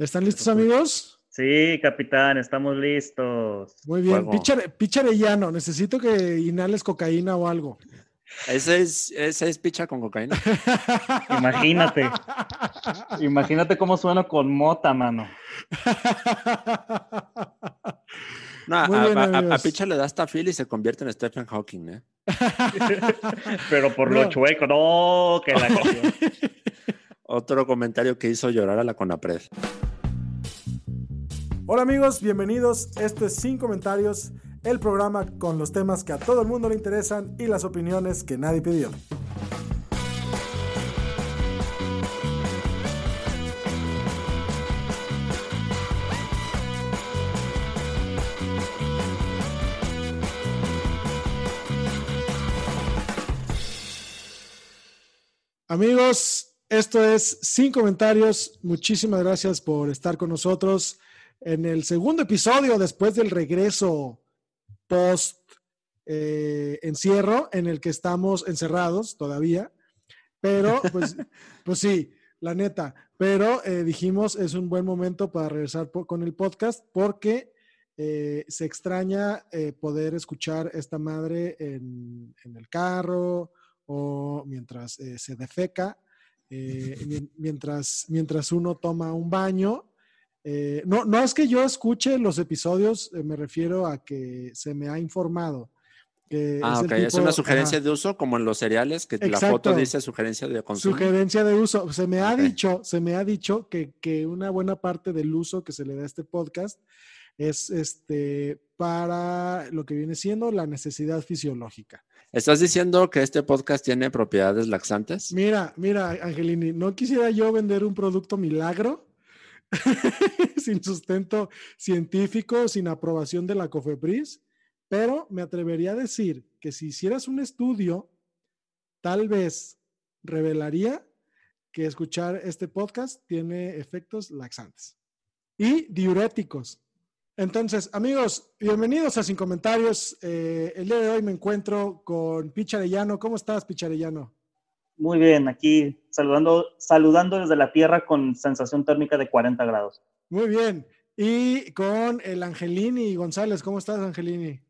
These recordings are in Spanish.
¿Están listos, amigos? Sí, capitán, estamos listos. Muy bien. Picha, Arellano, necesito que inhales cocaína o algo. Ese es, ese es picha con cocaína. Imagínate. Imagínate cómo suena con mota, mano. No, a, Picha le da hasta fil y se convierte en Stephen Hawking, ¿eh? Pero por lo chueco, no, que la Otro comentario que hizo llorar a la Conapred. Hola amigos, bienvenidos. Esto es Sin Comentarios, el programa con los temas que a todo el mundo le interesan y las opiniones que nadie pidió. Amigos, esto es Sin Comentarios. Muchísimas gracias por estar con nosotros en el segundo episodio después del regreso post eh, encierro en el que estamos encerrados todavía. Pero, pues, pues sí, la neta. Pero eh, dijimos es un buen momento para regresar con el podcast porque eh, se extraña poder escuchar esta madre en, en el carro o mientras eh, se defeca, eh, mientras, mientras uno toma un baño. Eh, no, no es que yo escuche los episodios, me refiero a que se me ha informado. ah, ok, es una sugerencia de uso como en los cereales, que la foto dice sugerencia de consumo. Sugerencia de uso. Se me ha dicho, se me ha dicho que, que, una buena parte del uso que se le da a este podcast es este para lo que viene siendo la necesidad fisiológica. ¿Estás diciendo que este podcast tiene propiedades laxantes? Mira, mira, Angelini, no quisiera yo vender un producto milagro sin sustento científico, sin aprobación de la COFEPRIS, pero me atrevería a decir que si hicieras un estudio, tal vez revelaría que escuchar este podcast tiene efectos laxantes y diuréticos. Entonces, amigos, bienvenidos a Sin Comentarios. Eh, el día de hoy me encuentro con Picharellano. ¿Cómo estás, Picharellano? Muy bien, aquí saludando, saludando desde la Tierra con sensación térmica de 40 grados. Muy bien. Y con el Angelini González. ¿Cómo estás, Angelini?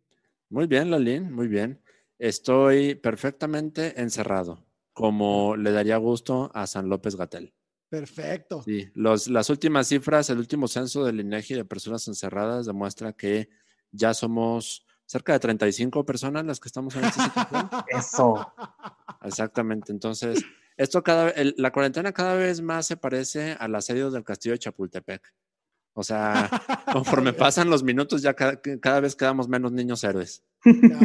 Muy bien, Lalín, muy bien. Estoy perfectamente encerrado, como le daría gusto a San López Gatel. Perfecto. Sí, las últimas cifras, el último censo del INEGI de personas encerradas demuestra que ya somos cerca de 35 personas las que estamos en esta situación. Eso. Exactamente. Entonces, esto cada la cuarentena cada vez más se parece al asedio del castillo de Chapultepec. O sea, conforme pasan los minutos, ya cada, cada vez quedamos menos niños héroes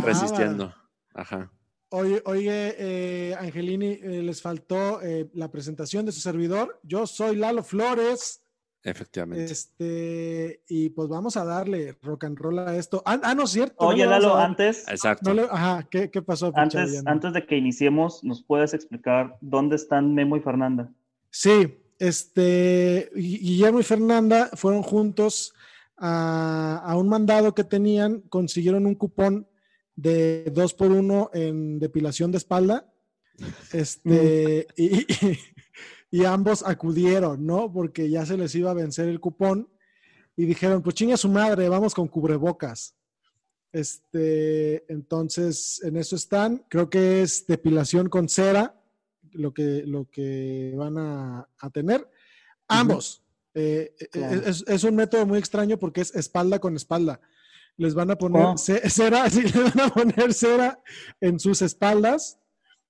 resistiendo. Ajá. Oye, oye eh, Angelini, eh, les faltó eh, la presentación de su servidor. Yo soy Lalo Flores. Efectivamente. Este, y pues vamos a darle rock and roll a esto. Ah, ah no es cierto. Oye, Lalo, antes. Exacto. ajá, ¿qué, pasó? Antes, antes de que iniciemos, ¿nos puedes explicar dónde están Memo y Fernanda? Sí, este, Guillermo y Fernanda fueron juntos a, a un mandado que tenían, consiguieron un cupón de dos por uno en depilación de espalda. Este, y, ambos acudieron, ¿no? Porque ya se les iba a vencer el cupón y dijeron, pues chinga su madre, vamos con cubrebocas. Este, entonces, en eso están. Creo que es depilación con cera lo que, lo que van a, tener. Ambos. Eh, eh, es, es, un método muy extraño porque es espalda con espalda les van a poner oh. cera, sí, les van a poner cera en sus espaldas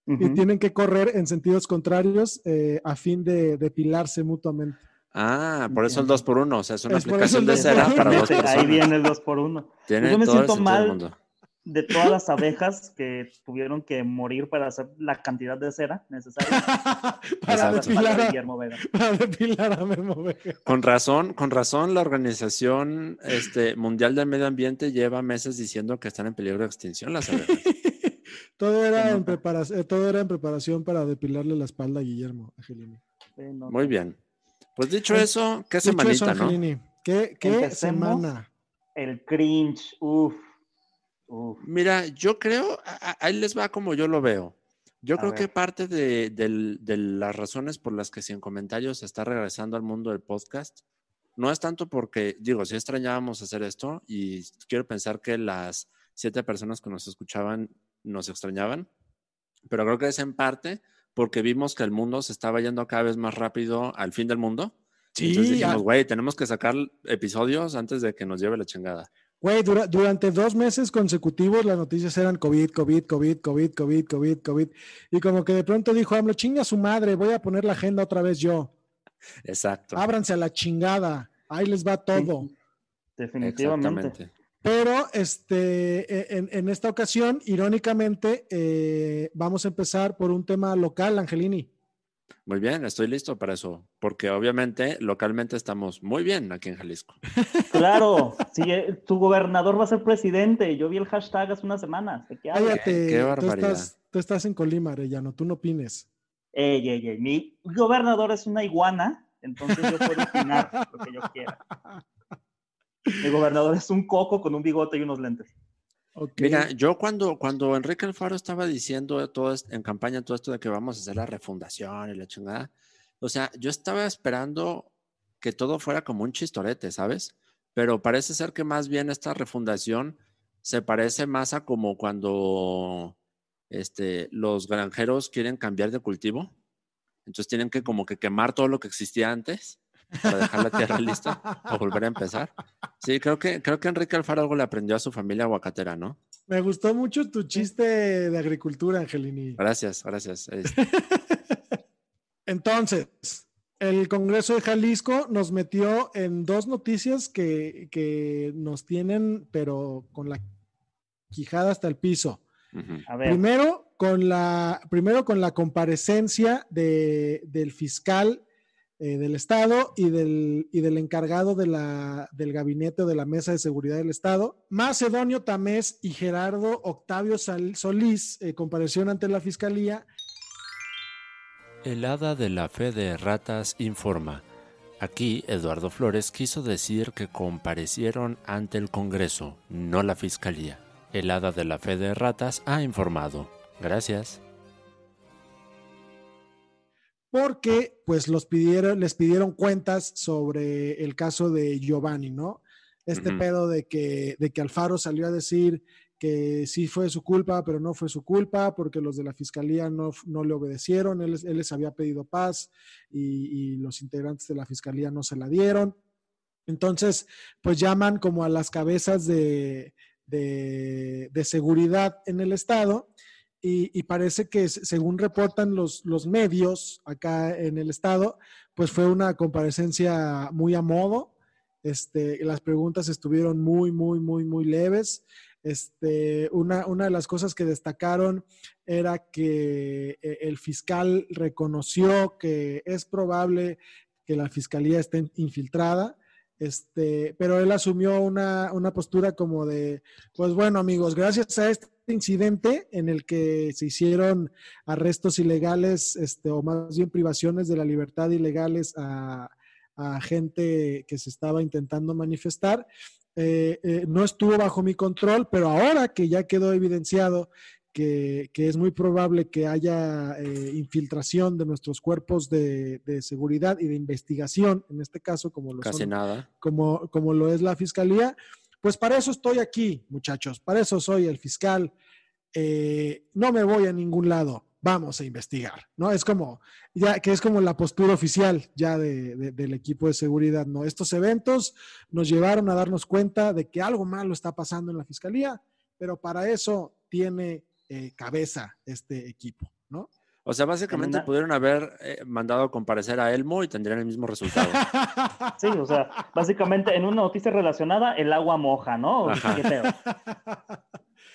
y tienen que correr en sentidos contrarios eh, a fin de depilarse mutuamente. Ah, por eso el 2 x 1 o sea, es una aplicación de cera para dos personas. Ahí viene el 2 x 1 Yo me siento mal. De todas las abejas que tuvieron que morir para hacer la cantidad de cera necesaria para, depilar de a, Guillermo Vega. para depilar a Memo Vega. Con razón, con razón, la Organización este, Mundial del Medio Ambiente lleva meses diciendo que están en peligro de extinción las abejas. todo, era en preparación, todo era en preparación para depilarle la espalda a Guillermo Angelini. Muy bien. Pues dicho eso, qué Dicho ¿qué, qué Empecemos. semana? El cringe, uff. Uf. Mira, yo creo, ahí les va como yo lo veo. Yo A creo que parte de, las razones por las que Sin Comentarios está regresando al mundo del podcast no es tanto porque, digo, sí extrañábamos hacer esto y quiero pensar que las siete personas que nos escuchaban nos extrañaban, pero creo que es en parte porque vimos que el mundo se estaba yendo cada vez más rápido al fin del mundo. Entonces Sí, dijimos, ah, güey, tenemos que sacar episodios antes de que nos lleve la chingada. Güey, dura- durante dos meses consecutivos las noticias eran COVID, COVID, COVID, COVID, COVID, COVID, COVID. Y como que de pronto dijo AMLO, chinga su madre, voy a poner la agenda otra vez yo. Exacto. Ábranse a la chingada. Ahí les va todo. Definitivamente. Pero este, e- en, en esta ocasión, irónicamente, eh, vamos a empezar por un tema local, Angelini. Muy bien, estoy listo para eso, porque obviamente localmente estamos muy bien aquí en Jalisco. Claro, si eh, tu gobernador va a ser presidente. Yo vi el hashtag hace unas semanas. ¿De qué? Cállate, qué tú, barbaridad. estás, tú estás en Colima, Arellano, tú no opines. Ey, ey, ey, Mi gobernador es una iguana, entonces yo puedo opinar lo que yo quiera. Mi gobernador es un coco con un bigote y unos lentes. Mira, yo cuando, cuando Enrique Alfaro estaba diciendo todo en campaña todo esto de que vamos a hacer la refundación y la chingada, o sea, yo estaba esperando que todo fuera como un chistorete, ¿sabes? Pero parece ser que más bien esta refundación se parece más a como cuando este, los granjeros quieren cambiar de cultivo. Entonces tienen que como que quemar todo lo que existía antes para dejar la tierra lista o volver a empezar. Sí, creo que, creo que Enrique Alfaro algo le aprendió a su familia aguacatera, ¿no? Me gustó mucho tu chiste de agricultura, Angelini. Gracias, gracias. Entonces, el Congreso de Jalisco nos metió en dos noticias que, que nos tienen, pero con la quijada hasta el piso. ujú. A ver, Primero con la, primero con la comparecencia de- del fiscal eh, del Estado y del, y del encargado de la, del gabinete o de la mesa de seguridad del Estado. Macedonio Tamés y Gerardo Octavio Solís eh, comparecieron ante la fiscalía El hada de la fe de ratas informa. Aquí Eduardo Flores quiso decir que comparecieron ante el Congreso, no la Fiscalía. El hada de la fe de ratas ha informado. Gracias. Porque pues los pidieron, les pidieron cuentas sobre el caso de Giovanni, ¿no? Este pedo de que, de que Alfaro salió a decir que sí fue su culpa, pero no fue su culpa, porque los de la fiscalía no, no le obedecieron, él, les- él les había pedido paz y, y los integrantes de la fiscalía no se la dieron. Entonces, pues llaman como a las cabezas de, de, de seguridad en el Estado y, parece que según reportan los, los medios acá en el estado, pues fue una comparecencia muy a modo. Este, las preguntas estuvieron muy, muy, muy, muy leves. Este, una, una de las cosas que destacaron era que eh, el fiscal reconoció que es probable que la fiscalía esté infiltrada, este, pero él asumió una, una postura como de, pues bueno amigos, gracias a este incidente en el que se hicieron arrestos ilegales, este, o más bien privaciones de la libertad ilegales a, a gente que se estaba intentando manifestar. Eh, eh, no estuvo bajo mi control, pero ahora que ya quedó evidenciado que, que es muy probable que haya eh, infiltración de nuestros cuerpos de, de seguridad y de investigación, en este caso, como lo Casi son nada. como, como lo es la fiscalía. Pues para eso estoy aquí, muchachos, para eso soy el fiscal. Eh, no me voy a ningún lado, vamos a investigar, ¿no? Es como, ya que es como la postura oficial ya de, de- del equipo de seguridad, ¿no? Estos eventos nos llevaron a darnos cuenta de que algo malo está pasando en la fiscalía, pero para eso tiene eh, cabeza este equipo. O sea, básicamente una- pudieron haber eh, mandado a comparecer a Elmo y tendrían el mismo resultado. sí, o sea, básicamente en una noticia relacionada, el agua moja, ¿no? Ajá.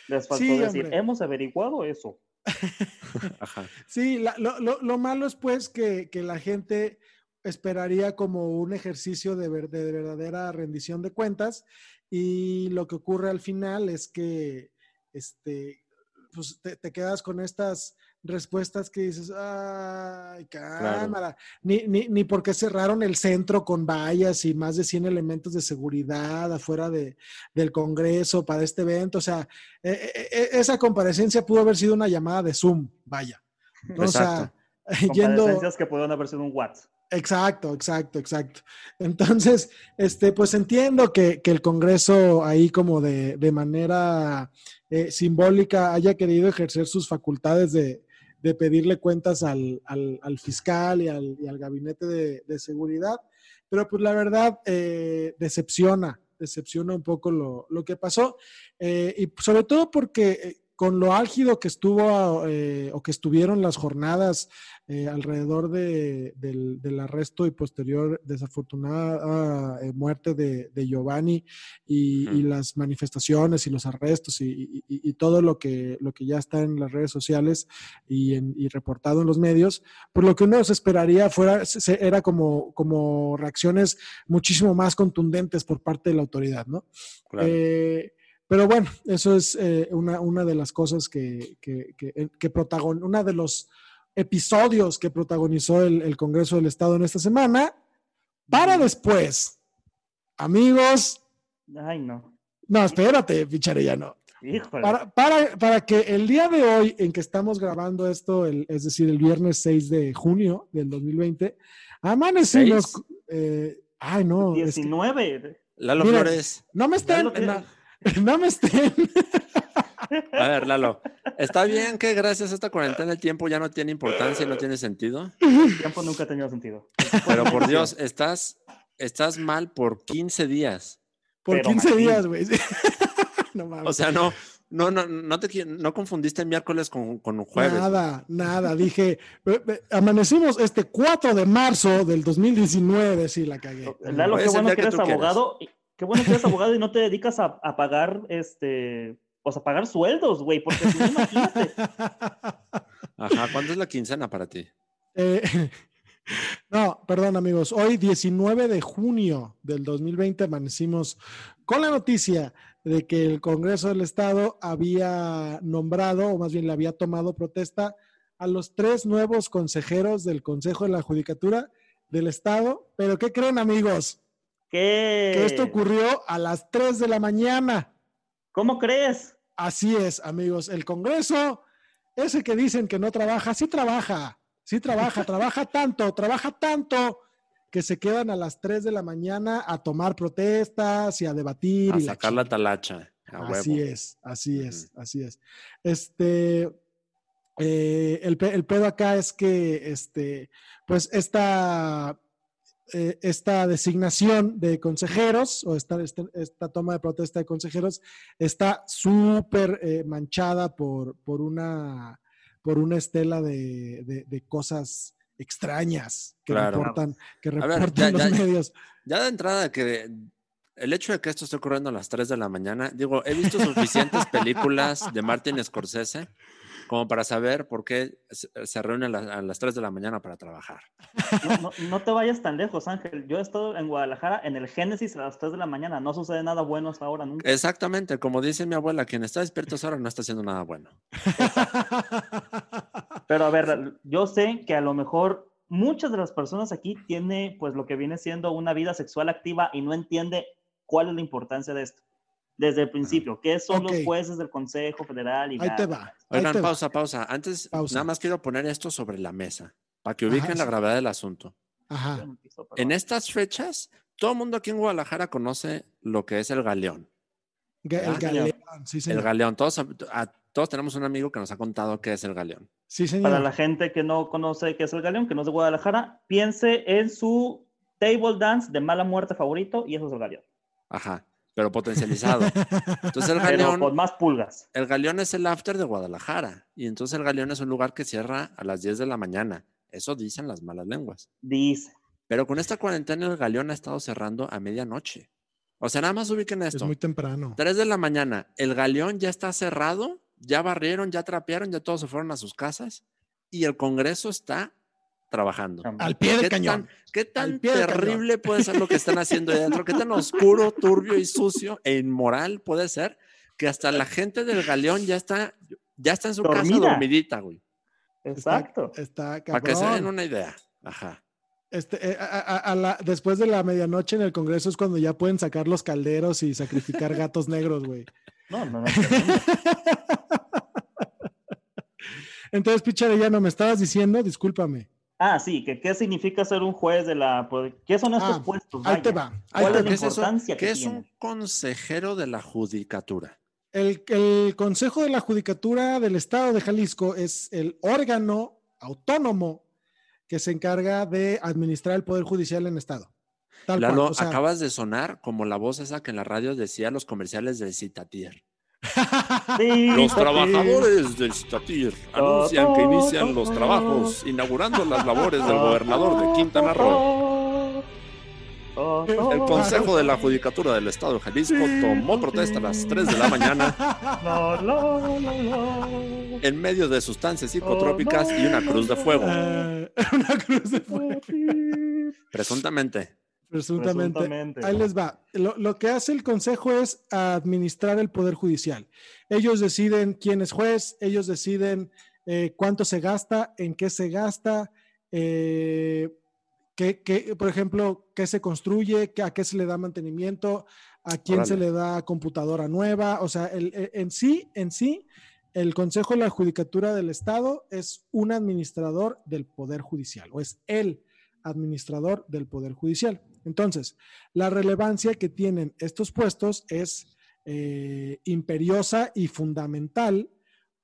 Les faltó Sí, decir, hombre. hemos averiguado eso. Ajá. Sí, la- lo, lo- lo malo es pues que, que la gente esperaría como un ejercicio de, ver- de verdadera rendición de cuentas y lo que ocurre al final es que este, pues te, te quedas con estas respuestas que dices, ay, cámara, ni, ni, ni porque cerraron el centro con vallas y más de 100 elementos de seguridad afuera de, del Congreso para este evento, o sea, eh, eh, eh, esa comparecencia pudo haber sido una llamada de Zoom, vaya. ¿no? O sea, yendo, que pudieron haber sido un WhatsApp. Exacto, exacto, exacto. Entonces, este, pues entiendo que, que el Congreso ahí como de, de manera eh, simbólica haya querido ejercer sus facultades de, de pedirle cuentas al, al- al fiscal y al, y al gabinete de, de seguridad, pero pues la verdad eh, decepciona, decepciona un poco lo, lo que pasó eh, y sobre todo porque eh, con lo álgido que estuvo eh, o que estuvieron las jornadas eh, alrededor de- del, del arresto y posterior desafortunada eh, muerte de, de Giovanni y, las manifestaciones y los arrestos y, y- y- y todo lo que, lo que ya está en las redes sociales y, en- y reportado en los medios, por lo que uno se esperaría fuera, se- se- era como, como reacciones muchísimo más contundentes por parte de la autoridad, ¿no? Claro. Eh, pero bueno, eso es eh, una, una de las cosas que, que, que, que protagon, una de los episodios que protagonizó el, el Congreso del Estado en esta semana. Para después, amigos, Ay, no. no, espérate, Picharellano. Híjole. Para, para, para que el día de hoy en que estamos grabando esto, el- es decir, el viernes 6 de junio del 2020, amanecimos. Eh, ay, no, es que 19. Lalo Miren. Flores. no me estén, no, me estén. A ver, Lalo. ¿Está bien que gracias a esta cuarentena el tiempo ya no tiene importancia y no tiene sentido? El tiempo nunca ha tenido sentido. Pero por Dios, estás, estás mal por 15 días. Por Pero 15 machín. días, güey. no mames. O sea, no, no, no, no te no confundiste miércoles con, con un jueves. Nada, nada. Dije, "Ve- ve, amanecimos este 4 de marzo del 2019. Sí, la cagué. Lalo, qué bueno que eres abogado. Qué bueno que eres abogado y no te dedicas a, a pagar este. O sea, pagar sueldos, güey, porque si no, imagínate. Ajá, ¿cuánto es la quincena para ti? Eh, no, perdón, amigos. Hoy, 19 de junio del 2020, amanecimos con la noticia de que el Congreso del Estado había nombrado, o más bien le había tomado protesta a los tres nuevos consejeros del Consejo de la Judicatura del Estado. Pero, ¿qué creen, amigos? ¿Qué? Que esto ocurrió a las 3 de la mañana. ¿Cómo crees? Así es, amigos. El Congreso, ese que dicen que no trabaja, sí trabaja, sí trabaja, trabaja tanto, trabaja tanto que se quedan a las 3 de la mañana a tomar protestas y a debatir. A y la sacar la chingada. talacha. A Así huevo. es, así es, así es. Este, eh, el, el pedo acá es que, este, pues esta, eh, esta designación de consejeros o esta, esta, esta toma de protesta de consejeros está súper eh, manchada por, por, una, por una estela de, de- de cosas extrañas que Claro. reportan, que ver, reportan ya- los ya- medios. Ya de entrada que el hecho de que esto esté ocurriendo a las 3 de la mañana, digo, he visto suficientes películas de Martin Scorsese como para saber por qué se, reúnen a, la- a las 3 de la mañana para trabajar. No, no, no te vayas tan lejos, Ángel. Yo he estado en Guadalajara en el Génesis a las 3 de la mañana. No sucede nada bueno hasta ahora nunca. Exactamente, como dice mi abuela, quien está despierto a esa hora no está haciendo nada bueno. Pero a ver, yo sé que a lo mejor muchas de las personas aquí tiene pues lo que viene siendo una vida sexual activa y no entiende cuál es la importancia de esto. Desde el principio, ¿qué son los jueces del Consejo Federal? Y Ahí te va. ahí Oigan, te va. pausa, pausa. Antes, Pausa. nada más quiero poner esto sobre la mesa para que Ajá, ubiquen la sí. gravedad del asunto. Ajá. En estas fechas, todo el mundo aquí en Guadalajara conoce lo que es el galeón. Ga- El galeón, sí, señor. El galeón, todos, a- todos tenemos un amigo que nos ha contado qué es el galeón. Sí, señor. Para la gente que no conoce qué es el Galeón, que no es de Guadalajara, piense en su table dance de mala muerte favorito y eso es el Galeón. Ajá, pero potencializado. Entonces el Pero galeón, con más pulgas. el galeón es el after de Guadalajara. Y entonces el galeón es un lugar que cierra a las 10 de la mañana. Eso dicen las malas lenguas. Dice. Pero con esta cuarentena el galeón ha estado cerrando a medianoche. O sea, nada más ubiquen Es esto. muy temprano. 3 de la mañana, el galeón ya está cerrado, ya barrieron, ya trapearon, ya todos se fueron a sus casas y el Congreso está trabajando. Al pie del ¿Qué cañón. tan, qué tan terrible puede ser lo que están haciendo ahí adentro? ¿Qué tan oscuro, turbio y sucio e inmoral puede ser que hasta la gente del galeón ya está, ya está en su casa Dormida. dormidita, güey? Exacto. Está Para que se den una idea. Ajá. Este, eh, a- a- a la- después de la medianoche en el Congreso es cuando ya pueden sacar los calderos y sacrificar gatos negros, güey. No, no, no. Entonces, Picha Arellano, me estabas diciendo, discúlpame. Ah, sí, que qué significa ser un juez de la... ¿Qué son estos Ah, puestos? Ahí te Vaya. va. ahí ¿Cuál te es va. ¿Qué es eso? importancia ¿Qué que es un consejero de la judicatura? El, el Consejo de la Judicatura del Estado de Jalisco es el órgano autónomo que se encarga de administrar el Poder Judicial en Estado. Tal Lalo, cual. o sea, acabas de sonar como la voz esa que en la radio decía los comerciales del Citatier. Los trabajadores del Citatier anuncian que inician los trabajos inaugurando las labores del gobernador de Quintana Roo. El Consejo de la Judicatura del Estado de Jalisco tomó protesta a las 3 de la mañana en medio de sustancias psicotrópicas y una cruz de fuego. Eh, una cruz de fuego. Presuntamente. Presuntamente. Presuntamente. Ahí les va. Lo, lo que hace el Consejo es administrar el Poder Judicial. Ellos deciden quién es juez, ellos deciden eh, cuánto se gasta, en qué se gasta, eh, qué, qué, por ejemplo, qué se construye, qué- a qué se le da mantenimiento, a quién se le da computadora nueva. O sea, el- el- en sí, en sí, el Consejo de la Judicatura del Estado es un administrador del Poder Judicial, o es el administrador del Poder Judicial. Entonces, la relevancia que tienen estos puestos es eh, imperiosa y fundamental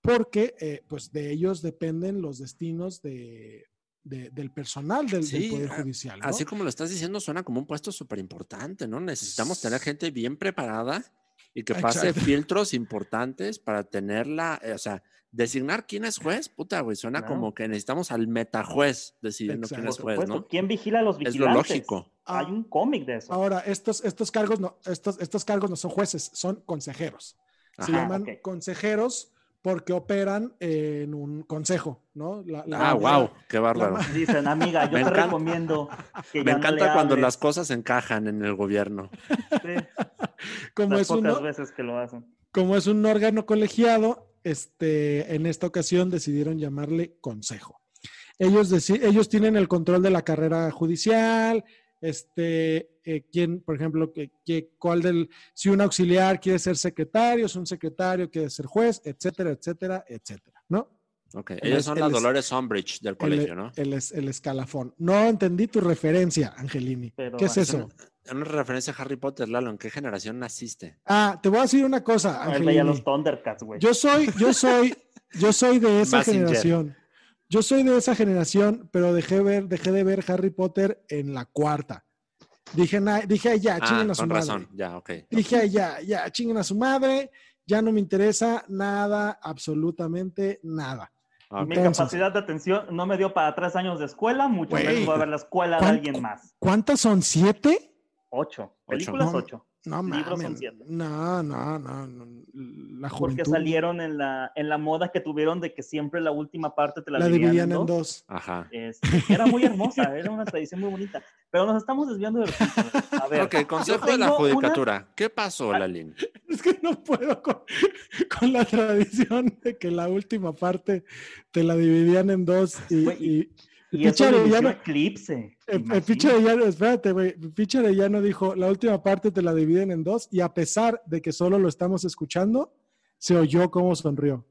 porque eh, pues de ellos dependen los destinos de, de- del personal del, del Sí, Poder a- Judicial. ¿no? Así como lo estás diciendo, suena como un puesto súper importante, ¿no? Necesitamos tener gente bien preparada y que pase Exacto. filtros importantes para tenerla, eh, o sea, designar quién es juez, puta, güey, suena como que necesitamos al metajuez decidiendo quién es juez, ¿no? ¿quién vigila a los Es lo vigilantes? lógico. Hay Ah. un cómic de eso. Ahora, estos, estos cargos no, estos, estos cargos no son jueces, son consejeros. Se llaman consejeros porque operan en un consejo, ¿no? La- la Ah, wow, qué bárbaro. Dicen, amiga, yo Me te encanta- recomiendo que Me ya no le encanta cuando hables". las cosas encajan en el gobierno. Sí, Como las es un, pocas veces que lo hacen. como es un órgano colegiado, este, en esta ocasión decidieron llamarle consejo. Ellos, ellos tienen el control de la carrera judicial, este, eh, por ejemplo, que- cuál del, si un auxiliar quiere ser secretario, si un secretario quiere ser juez, etcétera, etcétera, etcétera, ¿no? Ellos es- son las es- Dolores Umbridge del colegio, el, ¿no? el es- el escalafón. No entendí tu referencia, Angelini. Pero ¿Qué es eso? Una, una referencia a Harry Potter, Lalo, ¿en qué generación naciste? Ah, te voy a decir una cosa, Angelini. los Thundercats, güey. Yo soy, yo soy, yo soy de esa generación. Yo soy de esa generación, pero dejé ver, dejé de ver Harry Potter en la cuarta. Dije, na- dije, "Ay, ya, Ah, chinguen a su con madre. razón, ya, ok. Dije, "Ay, ya, ya, chinguen a su madre. Ya no me interesa nada, absolutamente nada. Ok. Mi Entonces- capacidad de atención no me dio para tres años de escuela, mucho menos voy a ver la escuela de ¿cuán- alguien más. ¿Cuántas son? ¿Siete? Ocho. Ocho. Películas No, ocho. No Libros son siete. No, no, no, no. La Porque juventud salieron en la, en la moda que tuvieron de que siempre la última parte te la, la dividían en dos. Ajá. Este, era muy hermosa, era una tradición muy bonita. Pero nos estamos desviando del punto. A ver, Ok, Consejo de la una- Judicatura. ¿Qué pasó, Ah, Lalín? Es que no puedo con, con la tradición de que la última parte te la dividían en dos y- y eso Arellano- Eclipse. el, el. Picha Arellano, espérate, güey, Picha Arellano dijo, la última parte te la dividen en dos y a pesar de que solo lo estamos escuchando, se oyó cómo sonrió.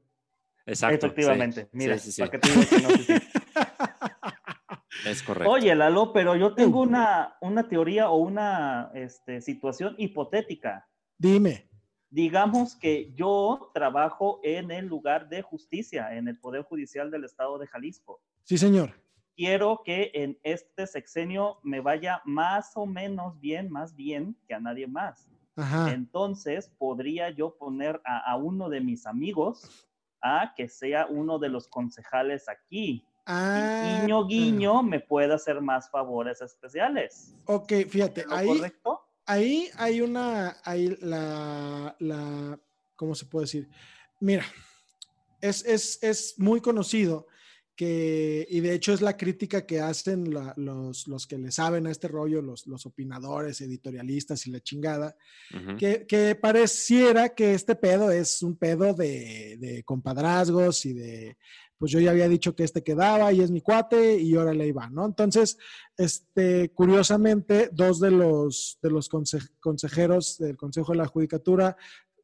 Exacto. Efectivamente, sí, mira, sí, sí, sí, para que te digo que no, sí, sí. Es correcto. Oye, Lalo, pero yo tengo una, una teoría o una este, situación hipotética. Dime. Digamos que yo trabajo en el lugar de justicia, en el Poder Judicial del Estado de Jalisco. Sí, señor. Quiero que en este sexenio me vaya más o menos bien, más bien que a nadie más. Ajá. Entonces, podría yo poner a, a uno de mis amigos a que sea uno de los concejales aquí. Ah, Y guiño, guiño, me pueda hacer más favores especiales. Ok, fíjate, ¿Es lo ahí, correcto? ahí hay una, hay la, la, ¿cómo se puede decir? Mira, es, es, es muy conocido que, y de hecho es la crítica que hacen los, los, que le saben a este rollo, los, los opinadores, editorialistas y la chingada, que, que, pareciera que este pedo es un pedo de, de, compadrazgos y de, pues yo ya había dicho que este quedaba y es mi cuate y ahora le iba, ¿no? Entonces, este, curiosamente, dos de los, de los consejeros del Consejo de la Judicatura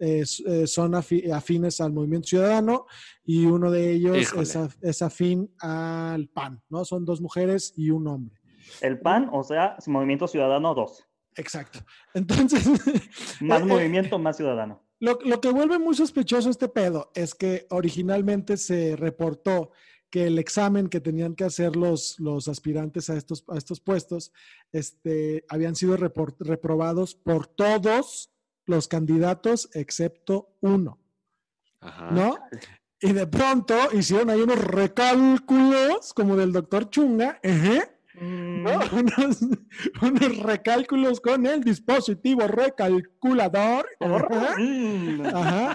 eh, son afines al movimiento ciudadano y uno de ellos es, afín al PAN, ¿no? Son dos mujeres y un hombre. El PAN, o sea, Movimiento Ciudadano 2. Exacto. Entonces... más eh, eh, movimiento, más ciudadano. Lo, lo, que vuelve muy sospechoso este pedo es que originalmente se reportó que el examen que tenían que hacer los, los aspirantes a estos, a estos puestos este, habían sido reprobados por todos los candidatos excepto uno. ¿No? Y de pronto hicieron ahí unos recálculos como del doctor Chunga, mm. unos, recálculos con el dispositivo recalculador. Mm.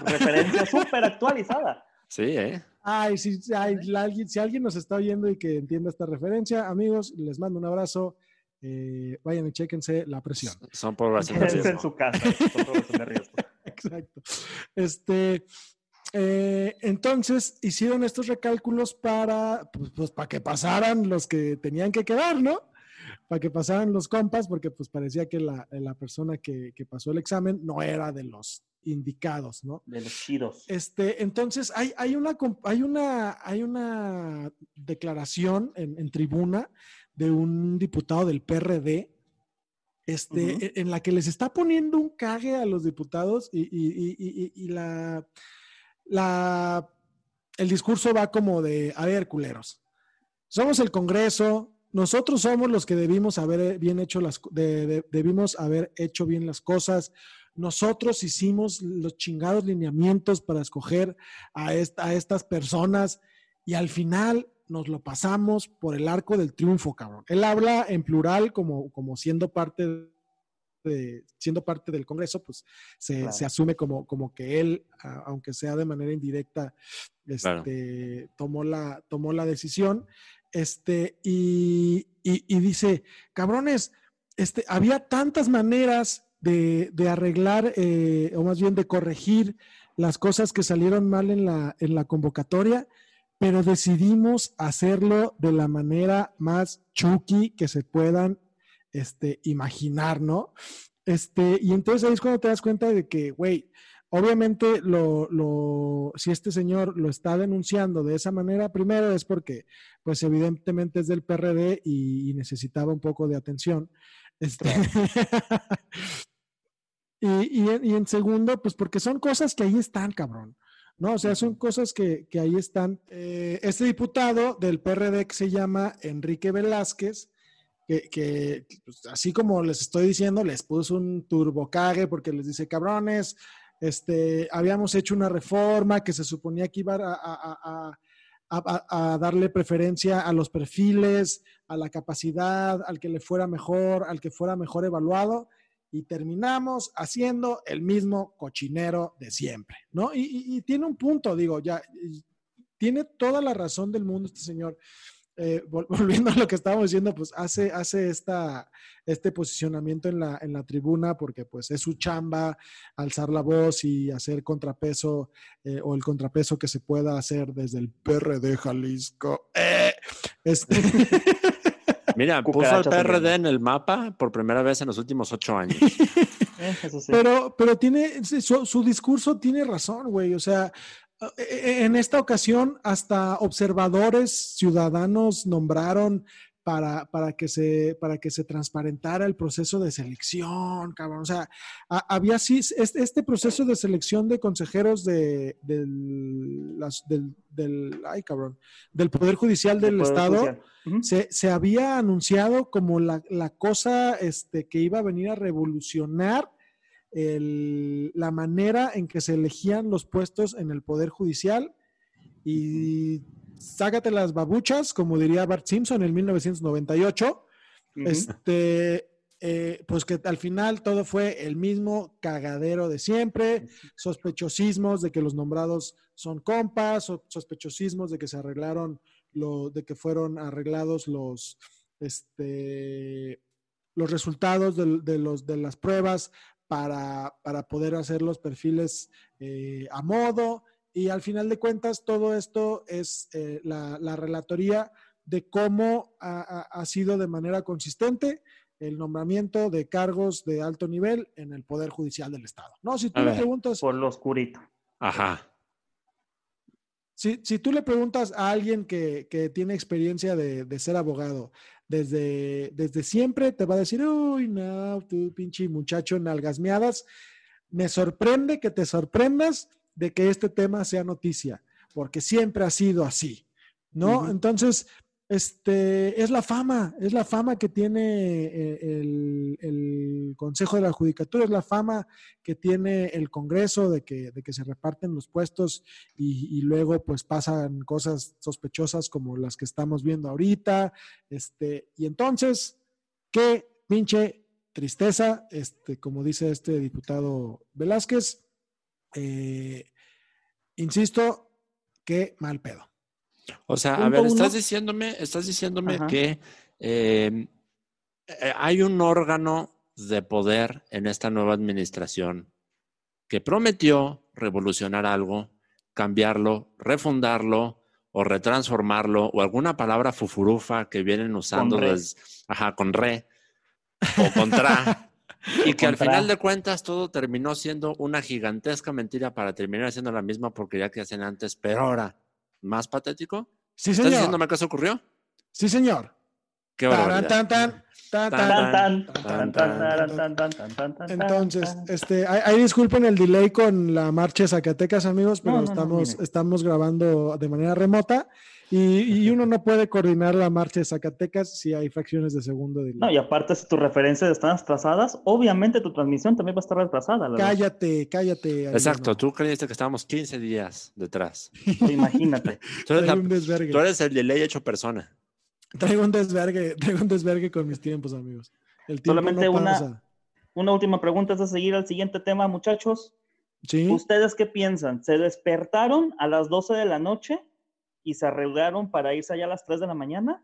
Referencia súper actualizada. Sí, ¿eh? Ay, si, si alguien nos está oyendo y que entienda esta referencia, amigos, les mando un abrazo. Eh, vayan y chequense la presión. Son por en su casa. Exacto. Este, eh, entonces hicieron estos recálculos para, pues, pues, para que pasaran los que tenían que quedar, ¿no? Para que pasaran los compas, porque pues parecía que la, la persona que, que, pasó el examen no era de los indicados, ¿no? De los chidos. Este, entonces hay, hay, una, hay, una, hay una declaración en, en tribuna de un diputado del PRD, este, e, en la que les está poniendo un cague a los diputados y, la, la, el discurso va como de, a ver, culeros, somos el Congreso, nosotros somos los que debimos haber bien hecho las, debimos haber hecho bien las cosas. Nosotros hicimos los chingados lineamientos para escoger a, esta, a estas personas y al final nos lo pasamos por el arco del triunfo, cabrón. Él habla en plural como, como siendo parte de, siendo parte del Congreso, pues se, asume como, como que él, aunque sea de manera indirecta, este, tomó, la, tomó la decisión. Este, y, dice, cabrones, este, había tantas maneras de, arreglar, eh, o más bien de corregir las cosas que salieron mal en la, en la convocatoria pero decidimos hacerlo de la manera más chucky que se puedan este, imaginar, ¿no? Este, y entonces ahí es cuando te das cuenta de que, güey, obviamente lo, lo, si este señor lo está denunciando de esa manera, primero es porque, pues evidentemente es del PRD y, necesitaba un poco de atención. Este, y, y en segundo, pues porque son cosas que ahí están, cabrón. ¿No? O sea, son cosas que, ahí están. Eh, este diputado del PRD que se llama Enrique Velázquez, que, pues, así como les estoy diciendo, les puso un turbocague porque les dice, cabrones, este, habíamos hecho una reforma que se suponía que iba a, a darle preferencia a los perfiles, a la capacidad, al que le fuera mejor, al que fuera mejor evaluado y terminamos haciendo el mismo cochinero de siempre, ¿no? Y, tiene un punto, digo, ya, tiene toda la razón del mundo este señor. Eh, volviendo a lo que estábamos diciendo, pues hace, hace esta, este posicionamiento en la, en la tribuna porque pues es su chamba alzar la voz y hacer contrapeso eh, o el contrapeso que se pueda hacer desde el PRD Jalisco. Eh, este Mira, puso al PRD en el mapa por primera vez en los últimos ocho años. Eh, pero, pero tiene, su, discurso tiene razón, güey. O sea, e, e, en esta ocasión hasta observadores ciudadanos nombraron para, para, que se, para que se transparentara el proceso de selección, cabrón. O sea, había sí, este, este, proceso de selección de consejeros de, del, del, ay, cabrón, del Poder Judicial del Estado se, había anunciado como la, cosa este, que iba a venir a revolucionar la manera en que se elegían los puestos en el Poder Judicial y sácate las babuchas, como diría Bart Simpson en 1998. Este, eh, pues que al final todo fue el mismo cagadero de siempre, sospechosismos de que los nombrados son compas, so- sospechosismos de que se arreglaron, lo, de que fueron arreglados los, este, los resultados de, los, de las pruebas para, para poder hacer los perfiles eh, a modo. Y al final de cuentas, todo esto es eh, la, la relatoría de cómo ha, sido de manera consistente el nombramiento de cargos de alto nivel en el Poder Judicial del Estado. No, si tú A le ver, preguntas, Por lo oscurito. Ajá. si, si tú le preguntas a alguien que, que tiene experiencia de, de ser abogado desde, desde siempre, te va a decir, uy, no, tú pinche muchacho nalgasmeadas. Me sorprende que te sorprendas de que este tema sea noticia, porque siempre ha sido así, ¿no? Entonces, este, es la fama, es la fama que tiene eh, el, el Consejo de la Judicatura, es la fama que tiene el Congreso de que, de que se reparten los puestos y, y luego pues pasan cosas sospechosas como las que estamos viendo ahorita. Este, y entonces, qué pinche tristeza, este, como dice este diputado Velázquez, eh, insisto, qué mal pedo. O sea, a ver, estás diciéndome, estás diciéndome Ajá. que eh, eh, hay un órgano de poder en esta nueva administración que prometió revolucionar algo, cambiarlo, refundarlo o retransformarlo o alguna palabra fufurufa que vienen usando re. desde- ajá, con re o contra. Y que al final de cuentas todo terminó siendo una gigantesca mentira para terminar haciendo la misma porquería que hacían antes, pero ahora más patético. Sí, señor. ¿Estás diciéndome qué se ocurrió? Sí, señor. Qué. Entonces, este, ahí disculpen el delay con la marcha de Zacatecas, amigos, pero estamos, estamos grabando de manera remota y, y uno no puede coordinar la marcha de Zacatecas si hay fracciones de segundo de No, y aparte, si tus referencias están atrasadas, obviamente tu transmisión también va a estar verdad. Cállate, cállate. Exacto, Ariano. tú creíste que estábamos 15 días detrás. Imagínate. Tú eres, Traigo la- un desvergue. tú eres el delay hecho persona. Traigo un desvergue, traigo un desvergue con mis tiempos, amigos. El tiempo Solamente no una- pasa. Una última pregunta antes de seguir al siguiente tema, muchachos. ¿Sí? ¿Ustedes qué piensan? ¿Se despertaron a las 12 de la noche y se arreglaron para irse allá a las 3 de la mañana?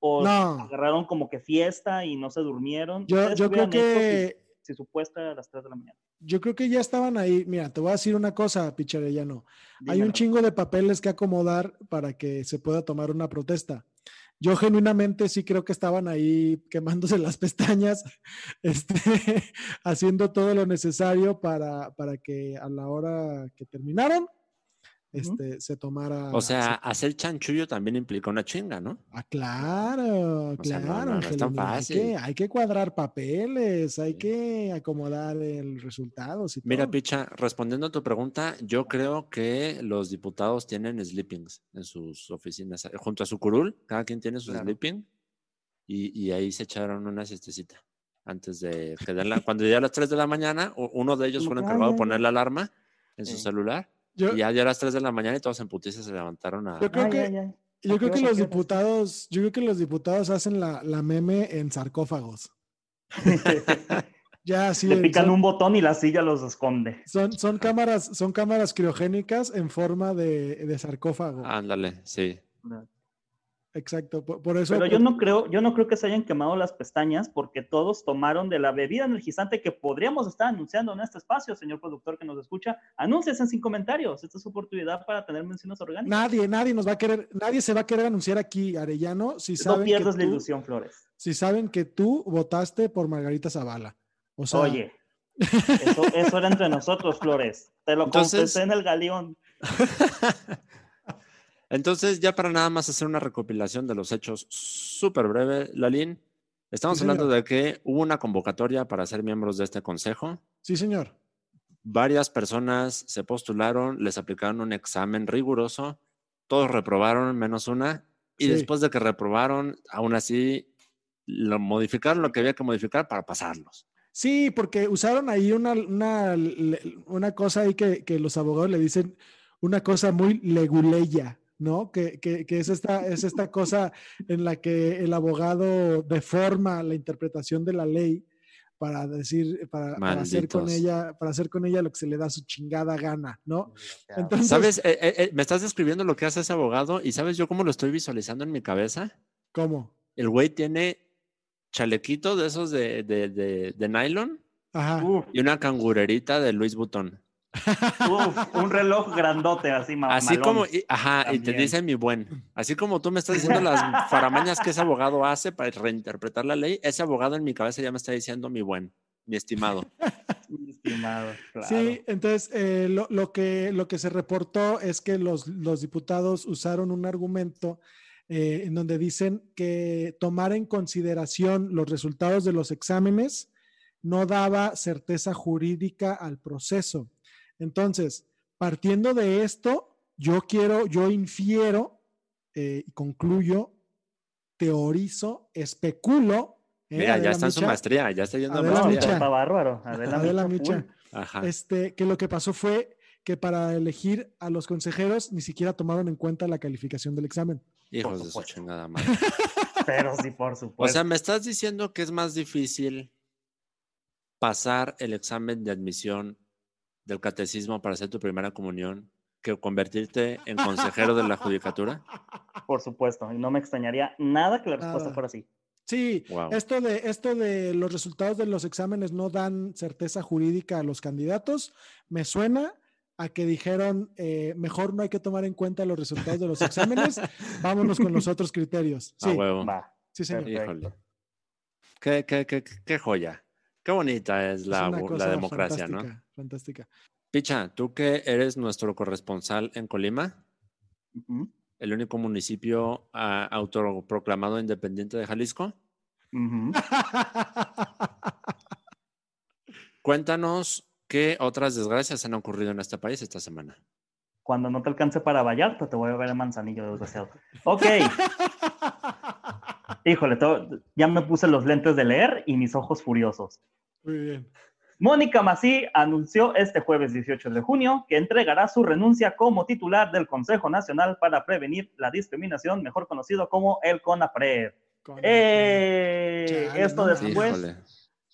¿O No. agarraron como que fiesta y no se durmieron? Yo, ¿Ustedes yo creo que Si, si su puesta era a las 3 de la mañana. yo creo que ya estaban ahí. Mira, te voy a decir una cosa, Picharellano. Hay un chingo de papeles que acomodar para que se pueda tomar una protesta. Yo genuinamente sí creo que estaban ahí quemándose las pestañas, este, haciendo todo lo necesario para, para que a la hora que terminaron, este, se tomara. O sea, se- hacer chanchullo también implica una chinga, ¿no? ah, claro, O sea, no, claro, no, no es tan hay fácil. que, hay que cuadrar papeles, hay Sí. que acomodar el resultados y Mira, todo. Picha, respondiendo a tu pregunta, yo creo que los diputados tienen sleepings en sus oficinas, junto a su curul, cada quien tiene su Claro. sleeping, y, y ahí se echaron una siestecita. Antes de que den la, cuando ya a las 3 de la mañana, uno de ellos fue encargado de poner la alarma en su celular, Yo, y ya ya a las 3 de la mañana y todos en putiza se levantaron a... Yo creo Ay, que- ay, ay. Yo ¿A creo que los diputados, yo creo que los diputados hacen la, la meme en sarcófagos. Ya así Le pican son, un botón y la silla los esconde. son, son cámaras, son cámaras criogénicas en forma de, de sarcófago. Ándale, sí. Exacto. Por, por eso. Pero yo no creo, yo no creo que se hayan quemado las pestañas porque todos tomaron de la bebida energizante que podríamos estar anunciando en este espacio, señor productor que nos escucha. Anúnciese sin comentarios. Esta es su oportunidad para tener menciones orgánicas. Nadie, nadie nos va a querer, nadie se va a querer anunciar aquí, Arellano, si no saben, que pierdas la tú, ilusión, Flores. si saben que tú votaste por Margarita Zavala. O sea, Oye, eso, eso era entre nosotros, Flores. Te lo Entonces- confesé en el galeón. Entonces, ya para nada más hacer una recopilación de los hechos súper breve, Lalín, estamos Sí, hablando señor. de que hubo una convocatoria para ser miembros de este consejo. sí, señor. Varias personas se postularon, les aplicaron un examen riguroso, todos reprobaron menos una, y Sí. después de que reprobaron, aún así, lo modificaron lo que había que modificar para pasarlos. Sí, porque usaron ahí una, una, una cosa ahí que, que los abogados le dicen una cosa muy leguleya, ¿no? Que, que- que es, esta, es esta cosa en la que el abogado deforma la interpretación de la ley para decir, para, para hacer con ella, para hacer con ella lo que se le da su chingada gana, ¿no? Entonces, ¿Sabes? Eh, eh, eh, me estás describiendo lo que hace ese abogado y ¿sabes yo cómo lo estoy visualizando en mi cabeza? ¿cómo? El güey tiene chalequito de esos de, de, de, de nylon Ajá. Y una cangurerita de Luis Butón. Uf, un reloj grandote así, ma- Así malón. como, y- ajá, y te mi buen. Así como tú me estás diciendo las faramañas que ese abogado hace para reinterpretar la ley, ese abogado en mi cabeza ya me está diciendo mi buen, mi estimado. Mi estimado, claro. Sí, entonces eh, lo, lo que, lo que se reportó es que los, los diputados usaron un argumento eh, en donde dicen que tomar en consideración los resultados de los exámenes no daba certeza jurídica al proceso. Entonces, partiendo de esto, yo quiero, yo infiero eh, y concluyo, teorizo, especulo. eh, Mira, ya está en su maestría, ya está yendo a maestría. Micha. está bárbaro. Adela, Adela Micha, Micha. este, que lo que pasó fue que para elegir a los consejeros ni siquiera tomaron en cuenta la calificación del examen. Hijos de su chingada madre. Pero sí, por O supuesto. sea, me estás diciendo que es más difícil pasar el examen de admisión del catecismo para hacer tu primera comunión que convertirte en consejero de la judicatura. por supuesto. Y no me extrañaría nada que la respuesta Nada. fuera así. Sí, Wow. esto, de, esto de los resultados de los exámenes no dan certeza jurídica a los candidatos. Me suena a que dijeron, eh, mejor no hay que tomar en cuenta los resultados de los exámenes, vámonos con los otros criterios. Sí, huevo. Va. sí, señor. Perfecto. Híjole. Qué, qué, qué, qué joya. Qué bonita es la, la democracia, ¿no? Fantástica. Picha, tú que eres nuestro corresponsal en Colima, el único municipio ah, autoproclamado independiente de Jalisco, cuéntanos qué otras desgracias han ocurrido en este país esta semana. Cuando no te alcance para Vallarta, te voy a ver el manzanillo desgraciado. Ok. Híjole, ya me puse los lentes de leer y mis ojos furiosos. Muy bien. Mónica Masí anunció este jueves 18 de junio que entregará su renuncia como titular del Consejo Nacional para Prevenir la Discriminación, mejor conocido como el CONAPRED. Con- ¡Eh! Chale, Esto no después, Híjole.